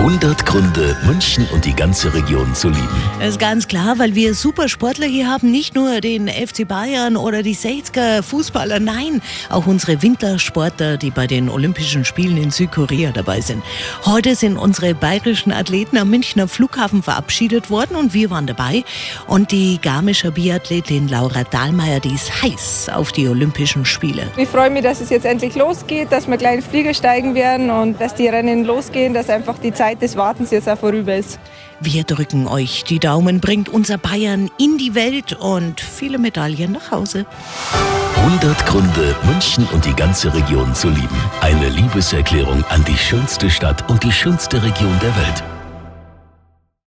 100 Gründe, München und die ganze Region zu lieben. Das ist ganz klar, weil wir super Sportler hier haben. Nicht nur den FC Bayern oder die 60er Fußballer, nein, auch unsere Wintersportler, die bei den Olympischen Spielen in Südkorea dabei sind. Heute sind unsere bayerischen Athleten am Münchner Flughafen verabschiedet worden und wir waren dabei. Und die garmische Biathletin Laura Dahlmeier, die ist heiß auf die Olympischen Spiele. Ich freue mich, dass es jetzt endlich losgeht, dass wir gleich in den Flieger steigen werden und dass die Rennen losgehen, dass einfach die Zeit des Wartens jetzt auch vorüber ist. Wir drücken euch die Daumen, bringt unser Bayern in die Welt und viele Medaillen nach Hause. 100 Gründe, München und die ganze Region zu lieben. Eine Liebeserklärung an die schönste Stadt und die schönste Region der Welt.